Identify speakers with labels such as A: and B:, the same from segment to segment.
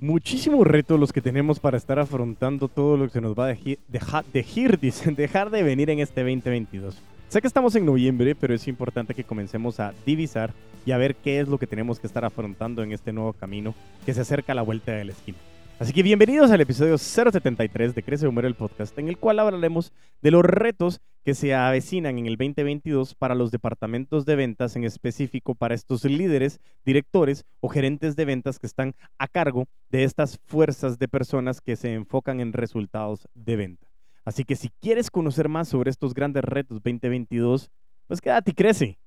A: muchísimos retos los que tenemos para estar afrontando todo lo que se nos va a dejar, dejar de venir en este 2022. Sé que estamos en noviembre, pero es importante que comencemos a divisar y a ver qué es lo que tenemos que estar afrontando en este nuevo camino que se acerca a la vuelta de la esquina. Así que bienvenidos al episodio 073 de Crece Humor el podcast, en el cual hablaremos de los retos que se avecinan en el 2022 para los departamentos de ventas, en específico para estos líderes, directores o gerentes de ventas que están a cargo de estas fuerzas de personas que se enfocan en resultados de venta. Así que si quieres conocer más sobre estos grandes retos 2022, pues quédate y crece.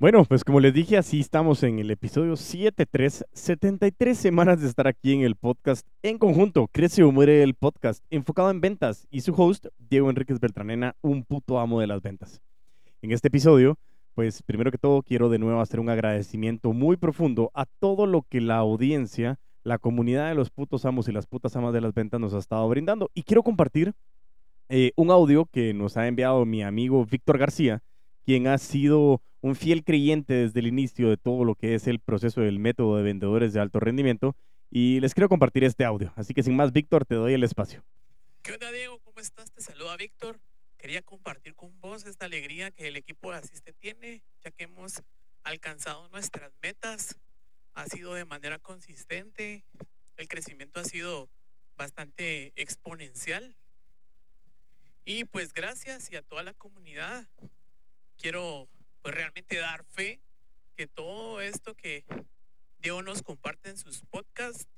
A: Bueno, pues como les dije, así estamos en el episodio 73, 73 semanas de estar aquí en el podcast en conjunto, Crece o Muere el podcast, enfocado en ventas y su host, Diego Enríquez Beltranena, un puto amo de las ventas. En este episodio, pues primero que todo quiero de nuevo hacer un agradecimiento muy profundo a todo lo que la audiencia, la comunidad de los putos amos y las putas amas de las ventas nos ha estado brindando. Y quiero compartir eh, un audio que nos ha enviado mi amigo Víctor García, quien ha sido un fiel creyente desde el inicio de todo lo que es el proceso del método de vendedores de alto rendimiento y les quiero compartir este audio. Así que sin más, Víctor, te doy el espacio.
B: ¿Qué onda, Diego? ¿Cómo estás? Te saluda Víctor. Quería compartir con vos esta alegría que el equipo de Asiste tiene, ya que hemos alcanzado nuestras metas. Ha sido de manera consistente. El crecimiento ha sido bastante exponencial. Y pues gracias y a toda la comunidad. Quiero pues realmente dar fe que todo esto que Dios nos comparte en sus podcasts,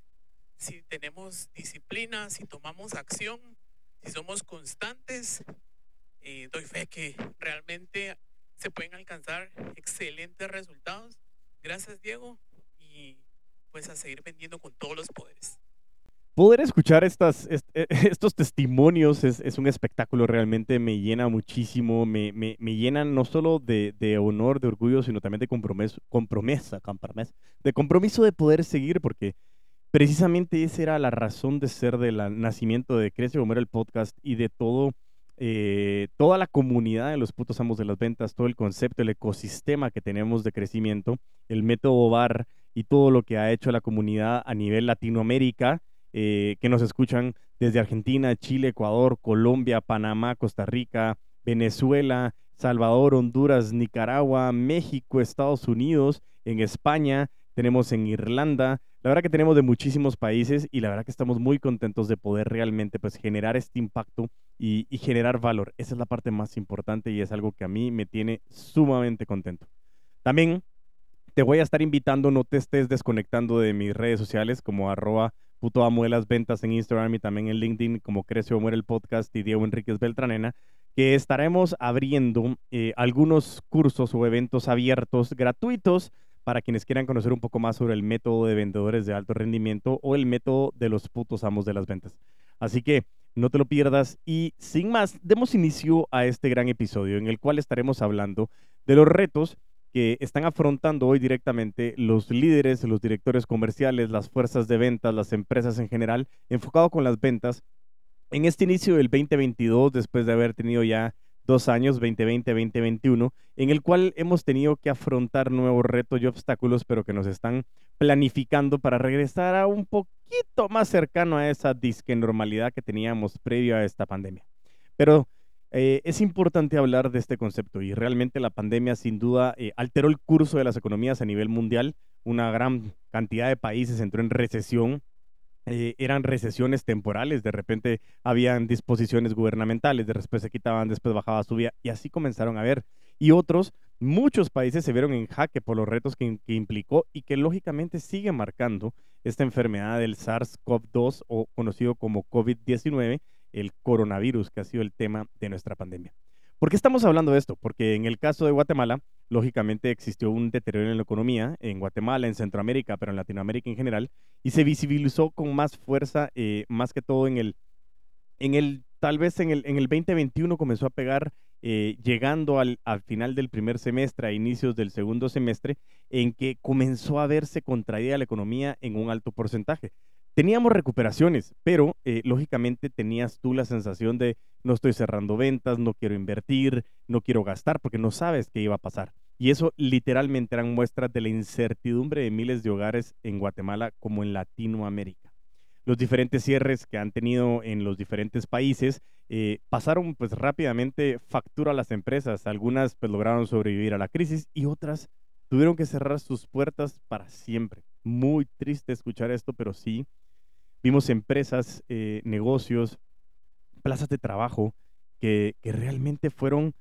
B: si tenemos disciplina, si tomamos acción, si somos constantes, eh, doy fe que realmente se pueden alcanzar excelentes resultados. Gracias Diego y pues a seguir vendiendo con todos los poderes
A: poder escuchar e, estos testimonios es, un espectáculo, realmente me llena muchísimo, me, me, me llenan no solo de, honor, de orgullo, sino también de compromiso, compromesa, de compromiso de poder seguir, porque precisamente esa era la razón de ser del nacimiento de Crece Comer el podcast y de todo, eh, toda la comunidad de los putos amos de las ventas, todo el concepto, el ecosistema que tenemos de crecimiento, el método VAR y todo lo que ha hecho la comunidad a nivel Latinoamérica eh, que nos escuchan desde Argentina, Chile, Ecuador, Colombia, Panamá, Costa Rica, Venezuela, Salvador, Honduras, Nicaragua, México, Estados Unidos, en España, tenemos en Irlanda. La verdad que tenemos de muchísimos países y la verdad que estamos muy contentos de poder realmente pues generar este impacto y, y generar valor. Esa es la parte más importante y es algo que a mí me tiene sumamente contento. También te voy a estar invitando, no te estés desconectando de mis redes sociales como arroba puto amo de las ventas en Instagram y también en LinkedIn como Crece o Muere el podcast y Diego Enríquez Beltranena, que estaremos abriendo eh, algunos cursos o eventos abiertos gratuitos para quienes quieran conocer un poco más sobre el método de vendedores de alto rendimiento o el método de los putos amos de las ventas. Así que no te lo pierdas y sin más, demos inicio a este gran episodio en el cual estaremos hablando de los retos que están afrontando hoy directamente los líderes, los directores comerciales, las fuerzas de ventas, las empresas en general, enfocado con las ventas. En este inicio del 2022, después de haber tenido ya dos años, 2020, 2021, en el cual hemos tenido que afrontar nuevos retos y obstáculos, pero que nos están planificando para regresar a un poquito más cercano a esa disque normalidad que teníamos previo a esta pandemia. Pero eh, es importante hablar de este concepto y realmente la pandemia sin duda eh, alteró el curso de las economías a nivel mundial. Una gran cantidad de países entró en recesión. Eh, eran recesiones temporales, de repente habían disposiciones gubernamentales, después se quitaban, después bajaba, subía y así comenzaron a ver. Y otros, muchos países se vieron en jaque por los retos que, que implicó y que lógicamente sigue marcando esta enfermedad del SARS-CoV-2 o conocido como COVID-19 el coronavirus, que ha sido el tema de nuestra pandemia. ¿Por qué estamos hablando de esto? Porque en el caso de Guatemala, lógicamente existió un deterioro en la economía, en Guatemala, en Centroamérica, pero en Latinoamérica en general, y se visibilizó con más fuerza, eh, más que todo en el, en el, tal vez en el, en el 2021 comenzó a pegar eh, llegando al, al, final del primer semestre, a inicios del segundo semestre, en que comenzó a verse contraída la economía en un alto porcentaje. Teníamos recuperaciones, pero eh, lógicamente tenías tú la sensación de no estoy cerrando ventas, no quiero invertir, no quiero gastar, porque no sabes qué iba a pasar. Y eso literalmente eran muestras de la incertidumbre de miles de hogares en Guatemala como en Latinoamérica. Los diferentes cierres que han tenido en los diferentes países eh, pasaron pues rápidamente factura a las empresas. Algunas pues lograron sobrevivir a la crisis y otras tuvieron que cerrar sus puertas para siempre. Muy triste escuchar esto, pero sí, vimos empresas, eh, negocios, plazas de trabajo que, realmente fueron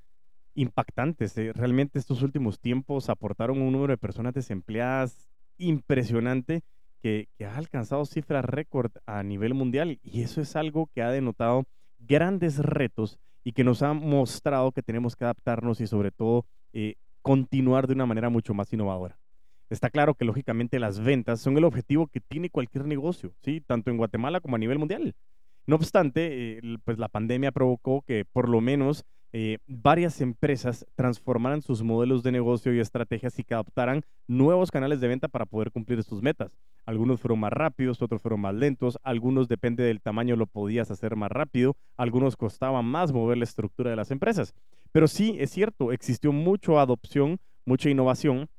A: impactantes. Eh. Realmente estos últimos tiempos aportaron un número de personas desempleadas impresionante que, que ha alcanzado cifras récord a nivel mundial y eso es algo que ha denotado grandes retos y que nos ha mostrado que tenemos que adaptarnos y sobre todo eh, continuar de una manera mucho más innovadora. Está claro que lógicamente las ventas son el objetivo que tiene cualquier negocio, ¿sí? tanto en Guatemala como a nivel mundial. No obstante, eh, pues la pandemia provocó que por lo menos eh, varias empresas transformaran sus modelos de negocio y estrategias y que adoptaran nuevos canales de venta para poder cumplir sus metas. Algunos fueron más rápidos, otros fueron más lentos, algunos depende del tamaño lo podías hacer más rápido, algunos costaba más mover la estructura de las empresas. Pero sí, es cierto, existió mucha adopción, mucha innovación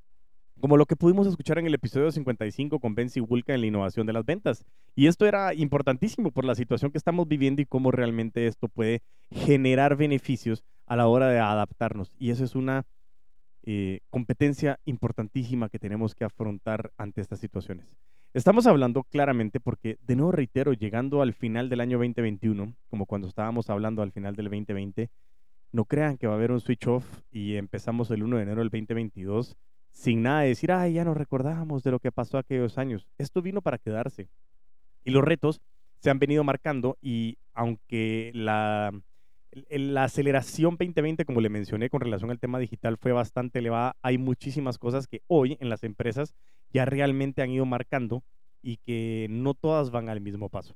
A: como lo que pudimos escuchar en el episodio 55 con Benzi Wulka en la innovación de las ventas. Y esto era importantísimo por la situación que estamos viviendo y cómo realmente esto puede generar beneficios a la hora de adaptarnos. Y eso es una eh, competencia importantísima que tenemos que afrontar ante estas situaciones. Estamos hablando claramente porque, de nuevo reitero, llegando al final del año 2021, como cuando estábamos hablando al final del 2020, no crean que va a haber un switch off y empezamos el 1 de enero del 2022 sin nada de decir, ay, ya nos recordamos de lo que pasó aquellos años. Esto vino para quedarse. Y los retos se han venido marcando y aunque la, la aceleración 2020, como le mencioné con relación al tema digital, fue bastante elevada, hay muchísimas cosas que hoy en las empresas ya realmente han ido marcando y que no todas van al mismo paso.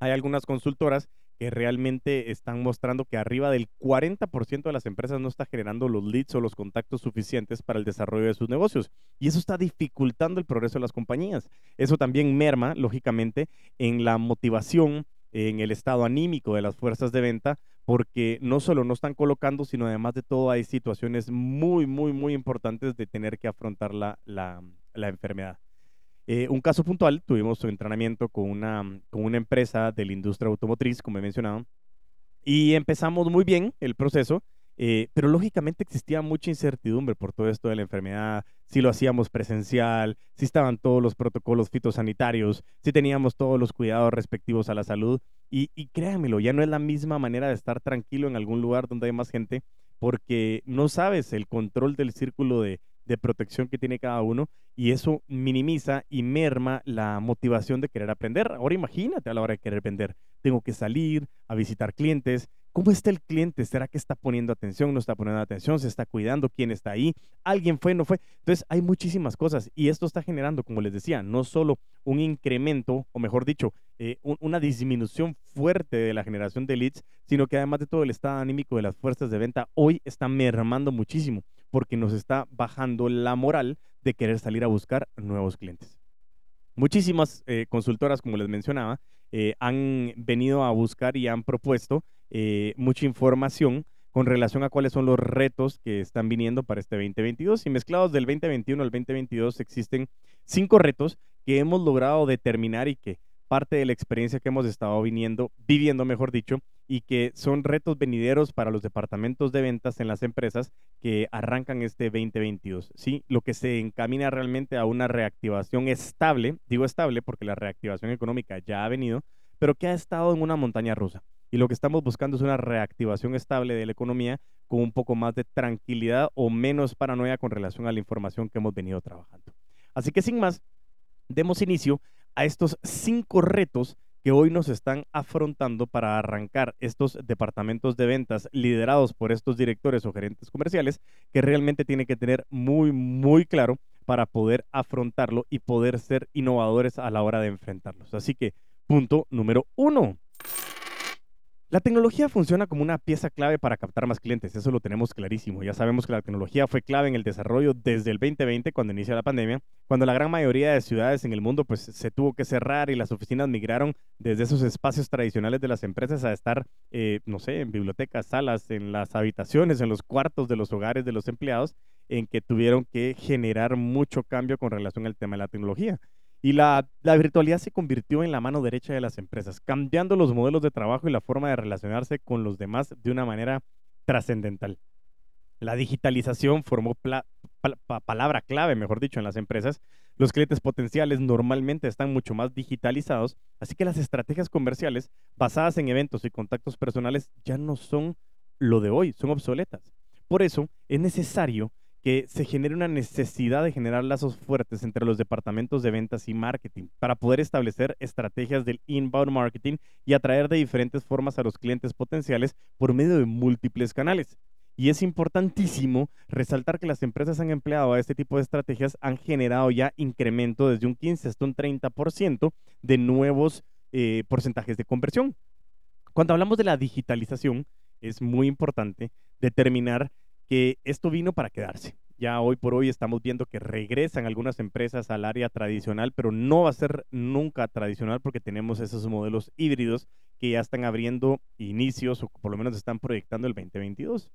A: Hay algunas consultoras que realmente están mostrando que arriba del 40% de las empresas no está generando los leads o los contactos suficientes para el desarrollo de sus negocios. Y eso está dificultando el progreso de las compañías. Eso también merma, lógicamente, en la motivación, en el estado anímico de las fuerzas de venta, porque no solo no están colocando, sino además de todo hay situaciones muy, muy, muy importantes de tener que afrontar la, la, la enfermedad. Eh, un caso puntual, tuvimos un entrenamiento con una, con una empresa de la industria automotriz, como he mencionado, y empezamos muy bien el proceso, eh, pero lógicamente existía mucha incertidumbre por todo esto de la enfermedad, si lo hacíamos presencial, si estaban todos los protocolos fitosanitarios, si teníamos todos los cuidados respectivos a la salud. Y, y créanmelo, ya no es la misma manera de estar tranquilo en algún lugar donde hay más gente, porque no sabes el control del círculo de, de protección que tiene cada uno y eso minimiza y merma la motivación de querer aprender. Ahora imagínate a la hora de querer vender. Tengo que salir a visitar clientes, ¿Cómo está el cliente? ¿Será que está poniendo atención? ¿No está poniendo atención? ¿Se está cuidando? ¿Quién está ahí? ¿Alguien fue? ¿No fue? Entonces hay muchísimas cosas y esto está generando, como les decía, no solo un incremento, o mejor dicho, eh, una disminución fuerte de la generación de leads, sino que además de todo el estado anímico de las fuerzas de venta hoy está mermando muchísimo porque nos está bajando la moral de querer salir a buscar nuevos clientes. Muchísimas eh, consultoras, como les mencionaba, eh, han venido a buscar y han propuesto eh, mucha información con relación a cuáles son los retos que están viniendo para este 2022. Y mezclados del 2021 al 2022 existen cinco retos que hemos logrado determinar y que parte de la experiencia que hemos estado viniendo, viviendo, mejor dicho, y que son retos venideros para los departamentos de ventas en las empresas que arrancan este 2022. ¿sí? Lo que se encamina realmente a una reactivación estable, digo estable porque la reactivación económica ya ha venido, pero que ha estado en una montaña rusa. Y lo que estamos buscando es una reactivación estable de la economía con un poco más de tranquilidad o menos paranoia con relación a la información que hemos venido trabajando. Así que sin más, demos inicio a estos cinco retos que hoy nos están afrontando para arrancar estos departamentos de ventas liderados por estos directores o gerentes comerciales que realmente tienen que tener muy, muy claro para poder afrontarlo y poder ser innovadores a la hora de enfrentarlos. Así que, punto número uno La tecnología funciona como una pieza clave para captar más clientes, eso lo tenemos clarísimo. Ya sabemos que la tecnología fue clave en el desarrollo desde el 2020, cuando inicia la pandemia, cuando la gran mayoría de ciudades en el mundo pues, se tuvo que cerrar y las oficinas migraron desde esos espacios tradicionales de las empresas a estar, eh, no sé, en bibliotecas, salas, en las habitaciones, en los cuartos de los hogares de los empleados, en que tuvieron que generar mucho cambio con relación al tema de la tecnología. Y la, virtualidad se convirtió en la mano derecha de las empresas, cambiando los modelos de trabajo y la forma de relacionarse con los demás de una manera trascendental. La digitalización formó palabra clave, mejor dicho, en las empresas. Los clientes potenciales normalmente están mucho más digitalizados, así que las estrategias comerciales basadas en eventos y contactos personales ya no son lo de hoy, son obsoletas. Por eso es necesario que se genere una necesidad de generar lazos fuertes entre los departamentos de ventas y marketing para poder establecer estrategias del inbound marketing y atraer de diferentes formas a los clientes potenciales por medio de múltiples canales. Y es importantísimo resaltar que las empresas han empleado a este tipo de estrategias han generado ya incremento desde un 15 hasta un 30% de nuevos eh, porcentajes de conversión. Cuando hablamos de la digitalización, es muy importante determinar que esto vino para quedarse. Ya hoy por hoy estamos viendo que regresan algunas empresas al área tradicional, pero no va a ser nunca tradicional porque tenemos esos modelos híbridos que ya están abriendo inicios o por lo menos están proyectando el 2022.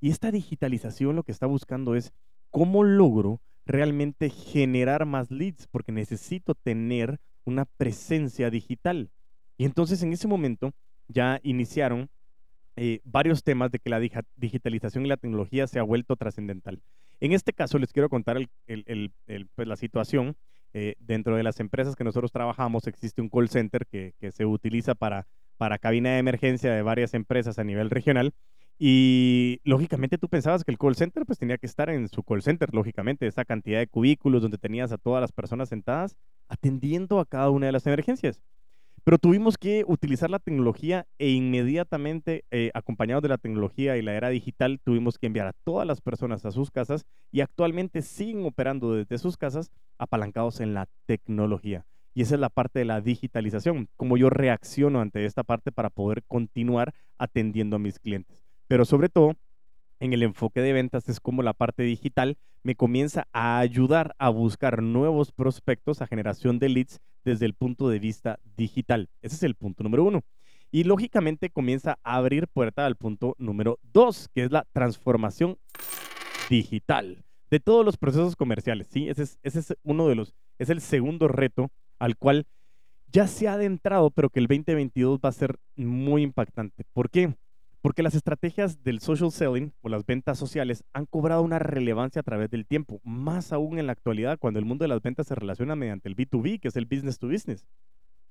A: Y esta digitalización lo que está buscando es cómo logro realmente generar más leads porque necesito tener una presencia digital. Y entonces en ese momento ya iniciaron eh, varios temas de que la digitalización y la tecnología se ha vuelto trascendental. En este caso les quiero contar pues, la situación. Eh, dentro de las empresas que nosotros trabajamos existe un call center que, se utiliza para, para cabina de emergencia de varias empresas a nivel regional. Y lógicamente tú pensabas que el call center pues tenía que estar en su call center, lógicamente, esa cantidad de cubículos donde tenías a todas las personas sentadas atendiendo a cada una de las emergencias. Pero tuvimos que utilizar la tecnología e inmediatamente, eh, acompañados de la tecnología y la era digital, tuvimos que enviar a todas las personas a sus casas y actualmente siguen operando desde sus casas apalancados en la tecnología. Y esa es la parte de la digitalización, cómo yo reacciono ante esta parte para poder continuar atendiendo a mis clientes. Pero sobre todo, en el enfoque de ventas es como la parte digital me comienza a ayudar a buscar nuevos prospectos a generación de leads desde el punto de vista digital. Ese es el punto número uno. Y lógicamente comienza a abrir puerta al punto número dos, que es la transformación digital de todos los procesos comerciales. ¿sí? Ese es, uno de los, es el segundo reto al cual ya se ha adentrado, pero que el 2022 va a ser muy impactante. ¿Por qué? Porque las estrategias del social selling o las ventas sociales han cobrado una relevancia a través del tiempo, más aún en la actualidad cuando el mundo de las ventas se relaciona mediante el B2B, que es el business to business.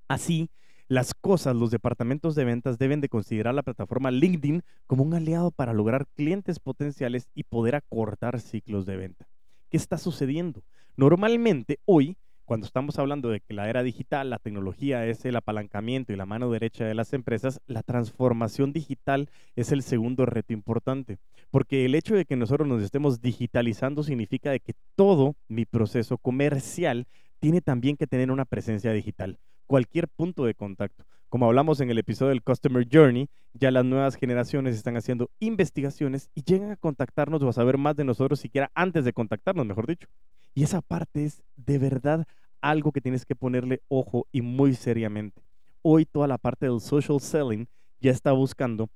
A: Así, las cosas, los departamentos de ventas deben de considerar la plataforma LinkedIn como un aliado para lograr clientes potenciales y poder acortar ciclos de venta. ¿Qué está sucediendo? Normalmente hoy cuando estamos hablando de que la era digital, la tecnología es el apalancamiento y la mano derecha de las empresas, la transformación digital es el segundo reto importante, porque el hecho de que nosotros nos estemos digitalizando significa de que todo mi proceso comercial tiene también que tener una presencia digital, cualquier punto de contacto. Como hablamos en el episodio del Customer Journey, ya las nuevas generaciones están haciendo investigaciones y llegan a contactarnos o a saber más de nosotros siquiera antes de contactarnos, mejor dicho. Y esa parte es de verdad algo que tienes que ponerle ojo y muy seriamente. Hoy toda la parte del social selling ya está buscando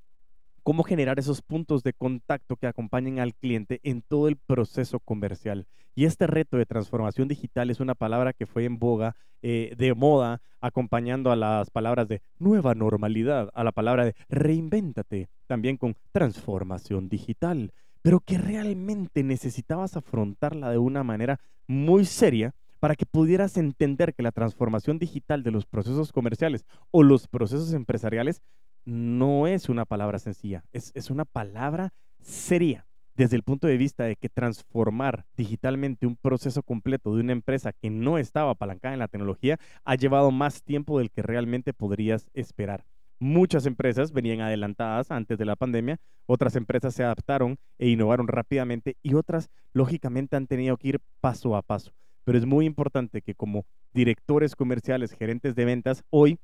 A: cómo generar esos puntos de contacto que acompañen al cliente en todo el proceso comercial. Y este reto de transformación digital es una palabra que fue en boga, eh, de moda, acompañando a las palabras de nueva normalidad, a la palabra de reinvéntate, también con transformación digital pero que realmente necesitabas afrontarla de una manera muy seria para que pudieras entender que la transformación digital de los procesos comerciales o los procesos empresariales no es una palabra sencilla, es, es una palabra seria desde el punto de vista de que transformar digitalmente un proceso completo de una empresa que no estaba apalancada en la tecnología ha llevado más tiempo del que realmente podrías esperar. Muchas empresas venían adelantadas antes de la pandemia, otras empresas se adaptaron e innovaron rápidamente y otras, lógicamente, han tenido que ir paso a paso. Pero es muy importante que como directores comerciales, gerentes de ventas, hoy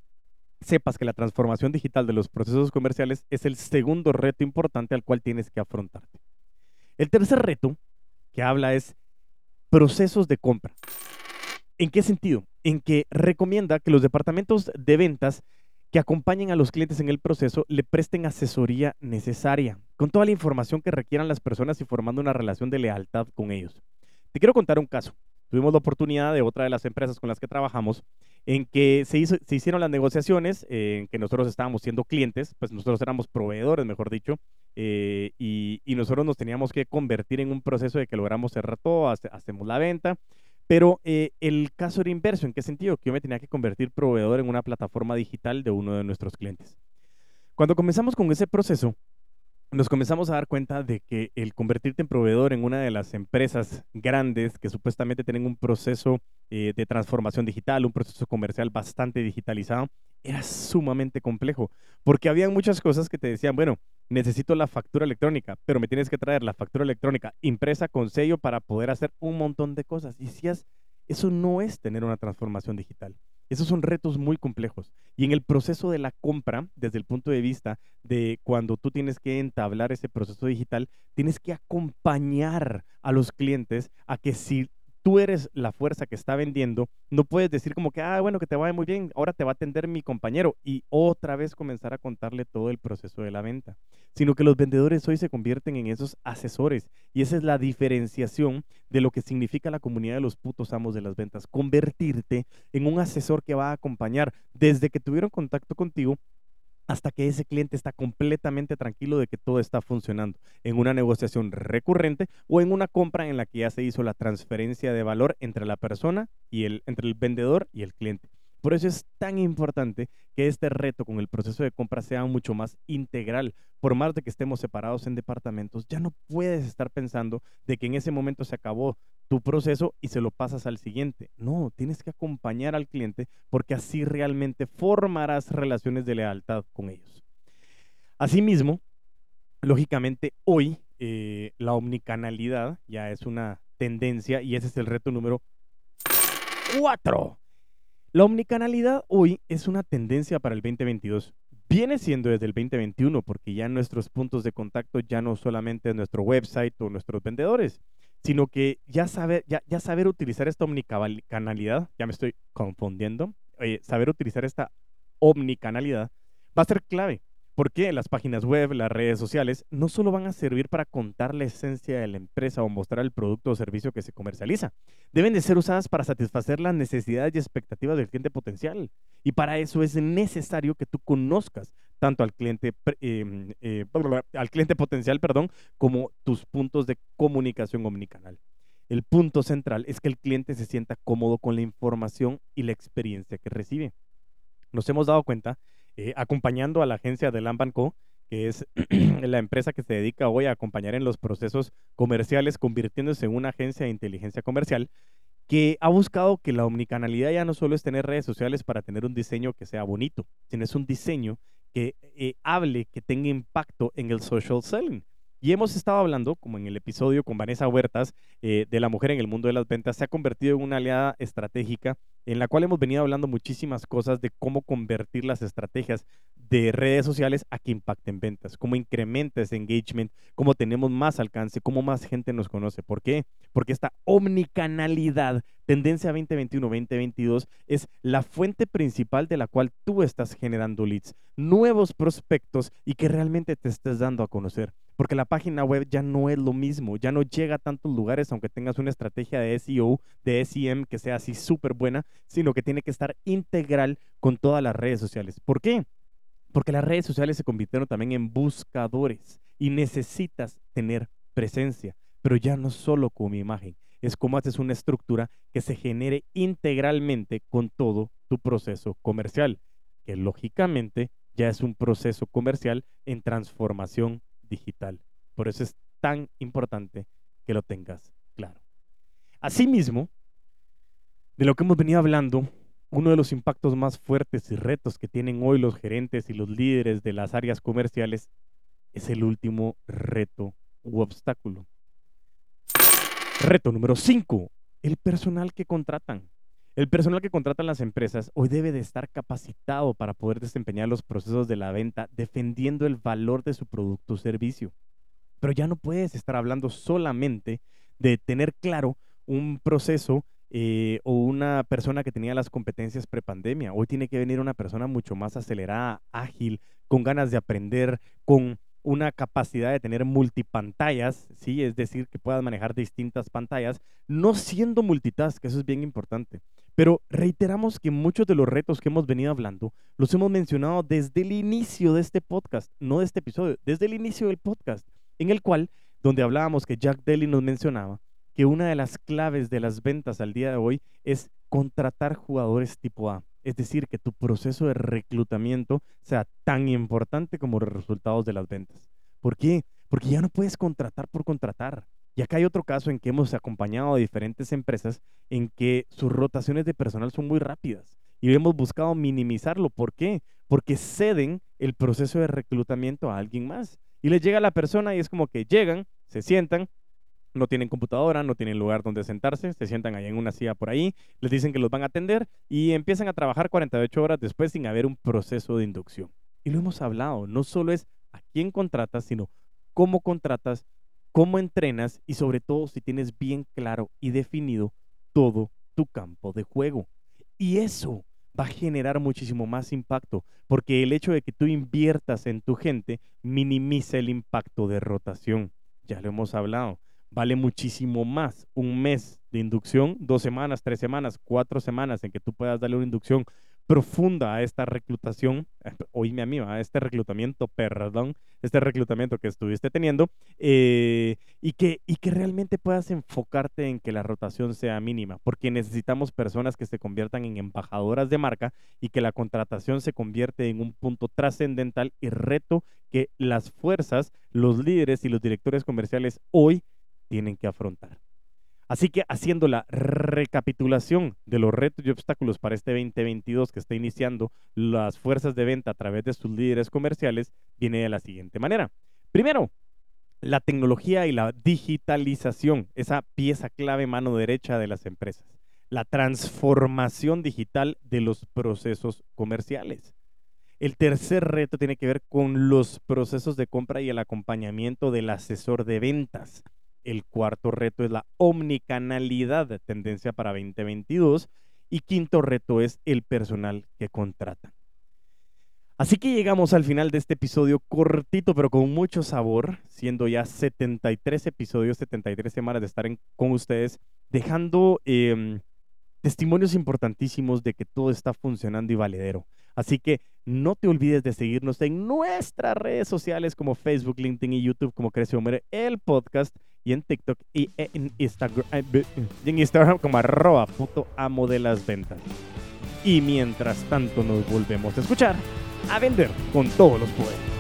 A: sepas que la transformación digital de los procesos comerciales es el segundo reto importante al cual tienes que afrontarte. El tercer reto que habla es procesos de compra. ¿En qué sentido? En que recomienda que los departamentos de ventas que acompañen a los clientes en el proceso le presten asesoría necesaria, con toda la información que requieran las personas y formando una relación de lealtad con ellos. Te quiero contar un caso. Tuvimos la oportunidad de otra de las empresas con las que trabajamos en que se, hicieron las negociaciones, en que nosotros estábamos siendo clientes, pues nosotros éramos proveedores, mejor dicho, eh, y, nosotros nos teníamos que convertir en un proceso de que logramos cerrar todo, hacemos la venta, pero eh, el caso era inverso. ¿En qué sentido? Que yo me tenía que convertir proveedor en una plataforma digital de uno de nuestros clientes. Cuando comenzamos con ese proceso, nos comenzamos a dar cuenta de que el convertirte en proveedor en una de las empresas grandes que supuestamente tienen un proceso eh, de transformación digital, un proceso comercial bastante digitalizado, era sumamente complejo, porque había muchas cosas que te decían, bueno, necesito la factura electrónica, pero me tienes que traer la factura electrónica impresa con sello para poder hacer un montón de cosas. Y decías, eso no es tener una transformación digital. Esos son retos muy complejos. Y en el proceso de la compra, desde el punto de vista de cuando tú tienes que entablar ese proceso digital, tienes que acompañar a los clientes a que si tú eres la fuerza que está vendiendo, no puedes decir como que, ah, bueno, que te vaya muy bien, ahora te va a atender mi compañero y otra vez comenzar a contarle todo el proceso de la venta, sino que los vendedores hoy se convierten en esos asesores y esa es la diferenciación de lo que significa la comunidad de los putos amos de las ventas, convertirte en un asesor que va a acompañar desde que tuvieron contacto contigo hasta que ese cliente está completamente tranquilo de que todo está funcionando en una negociación recurrente o en una compra en la que ya se hizo la transferencia de valor entre la persona y el entre el vendedor y el cliente. Por eso es tan importante que este reto con el proceso de compra sea mucho más integral. Por más de que estemos separados en departamentos, ya no puedes estar pensando de que en ese momento se acabó tu proceso y se lo pasas al siguiente. No, tienes que acompañar al cliente porque así realmente formarás relaciones de lealtad con ellos. Asimismo, lógicamente hoy eh, la omnicanalidad ya es una tendencia y ese es el reto número cuatro. La omnicanalidad hoy es una tendencia para el 2022. Viene siendo desde el 2021 porque ya nuestros puntos de contacto ya no solamente es nuestro website o nuestros vendedores, sino que ya saber, ya, ya saber utilizar esta omnicanalidad, ya me estoy confundiendo, saber utilizar esta omnicanalidad va a ser clave porque las páginas web, las redes sociales, no solo van a servir para contar la esencia de la empresa o mostrar el producto o servicio que se comercializa, deben de ser usadas para satisfacer las necesidades y expectativas del cliente potencial. Y para eso es necesario que tú conozcas tanto al cliente, em, eh, al cliente potencial perdón, como tus puntos de comunicación omnicanal. El punto central es que el cliente se sienta cómodo con la información y la experiencia que recibe. Nos hemos dado cuenta eh, acompañando a la agencia de Lambanco, que es la empresa que se dedica hoy a acompañar en los procesos comerciales, convirtiéndose en una agencia de inteligencia comercial, que ha buscado que la omnicanalidad ya no solo es tener redes sociales para tener un diseño que sea bonito, sino es un diseño que eh, hable, que tenga impacto en el social selling. Y hemos estado hablando, como en el episodio con Vanessa Huertas, eh, de la mujer en el mundo de las ventas, se ha convertido en una aliada estratégica en la cual hemos venido hablando muchísimas cosas de cómo convertir las estrategias de redes sociales a que impacten ventas, cómo incrementa ese engagement, cómo tenemos más alcance, cómo más gente nos conoce. ¿Por qué? Porque esta omnicanalidad, tendencia 2021-2022, es la fuente principal de la cual tú estás generando leads, nuevos prospectos y que realmente te estés dando a conocer porque la página web ya no es lo mismo, ya no llega a tantos lugares aunque tengas una estrategia de SEO, de SEM que sea así súper buena, sino que tiene que estar integral con todas las redes sociales. ¿Por qué? Porque las redes sociales se convirtieron también en buscadores y necesitas tener presencia, pero ya no solo con imagen, es como haces una estructura que se genere integralmente con todo tu proceso comercial, que lógicamente ya es un proceso comercial en transformación digital. Por eso es tan importante que lo tengas claro. Asimismo, de lo que hemos venido hablando, uno de los impactos más fuertes y retos que tienen hoy los gerentes y los líderes de las áreas comerciales es el último reto u obstáculo. Reto número 5, el personal que contratan. El personal que contratan las empresas hoy debe de estar capacitado para poder desempeñar los procesos de la venta defendiendo el valor de su producto o servicio. Pero ya no puedes estar hablando solamente de tener claro un proceso eh, o una persona que tenía las competencias prepandemia. Hoy tiene que venir una persona mucho más acelerada, ágil, con ganas de aprender, con una capacidad de tener multipantallas, ¿sí? es decir, que puedas manejar distintas pantallas, no siendo multitask, eso es bien importante. Pero reiteramos que muchos de los retos que hemos venido hablando los hemos mencionado desde el inicio de este podcast, no de este episodio, desde el inicio del podcast, en el cual, donde hablábamos que Jack Daly nos mencionaba, que una de las claves de las ventas al día de hoy es contratar jugadores tipo A. Es decir, que tu proceso de reclutamiento sea tan importante como los resultados de las ventas. ¿Por qué? Porque ya no puedes contratar por contratar. Y acá hay otro caso en que hemos acompañado a diferentes empresas en que sus rotaciones de personal son muy rápidas y hemos buscado minimizarlo. ¿Por qué? Porque ceden el proceso de reclutamiento a alguien más. Y les llega la persona y es como que llegan, se sientan, no tienen computadora, no tienen lugar donde sentarse, se sientan ahí en una silla por ahí, les dicen que los van a atender y empiezan a trabajar 48 horas después sin haber un proceso de inducción. Y lo hemos hablado, no solo es a quién contratas, sino cómo contratas, cómo entrenas y sobre todo si tienes bien claro y definido todo tu campo de juego. Y eso va a generar muchísimo más impacto, porque el hecho de que tú inviertas en tu gente minimiza el impacto de rotación. Ya lo hemos hablado vale muchísimo más un mes de inducción, dos semanas, tres semanas, cuatro semanas en que tú puedas darle una inducción profunda a esta reclutación, oíme a mí, a este reclutamiento, perdón, este reclutamiento que estuviste teniendo, eh, y, que, y que realmente puedas enfocarte en que la rotación sea mínima, porque necesitamos personas que se conviertan en embajadoras de marca y que la contratación se convierte en un punto trascendental y reto que las fuerzas, los líderes y los directores comerciales hoy tienen que afrontar. Así que haciendo la recapitulación de los retos y obstáculos para este 2022 que está iniciando las fuerzas de venta a través de sus líderes comerciales, viene de la siguiente manera. Primero, la tecnología y la digitalización, esa pieza clave mano derecha de las empresas. La transformación digital de los procesos comerciales. El tercer reto tiene que ver con los procesos de compra y el acompañamiento del asesor de ventas. El cuarto reto es la omnicanalidad, tendencia para 2022. Y quinto reto es el personal que contratan. Así que llegamos al final de este episodio cortito, pero con mucho sabor, siendo ya 73 episodios, 73 semanas de estar con ustedes, dejando em, testimonios importantísimos de que todo está funcionando y valedero. Así que no te olvides de seguirnos en nuestras redes sociales como Facebook, LinkedIn y YouTube como Crece Hombre, el podcast y en TikTok y en Instagram, eh, como arroba puto amo de las ventas. Y mientras tanto nos volvemos a escuchar, a vender con todos los poderes.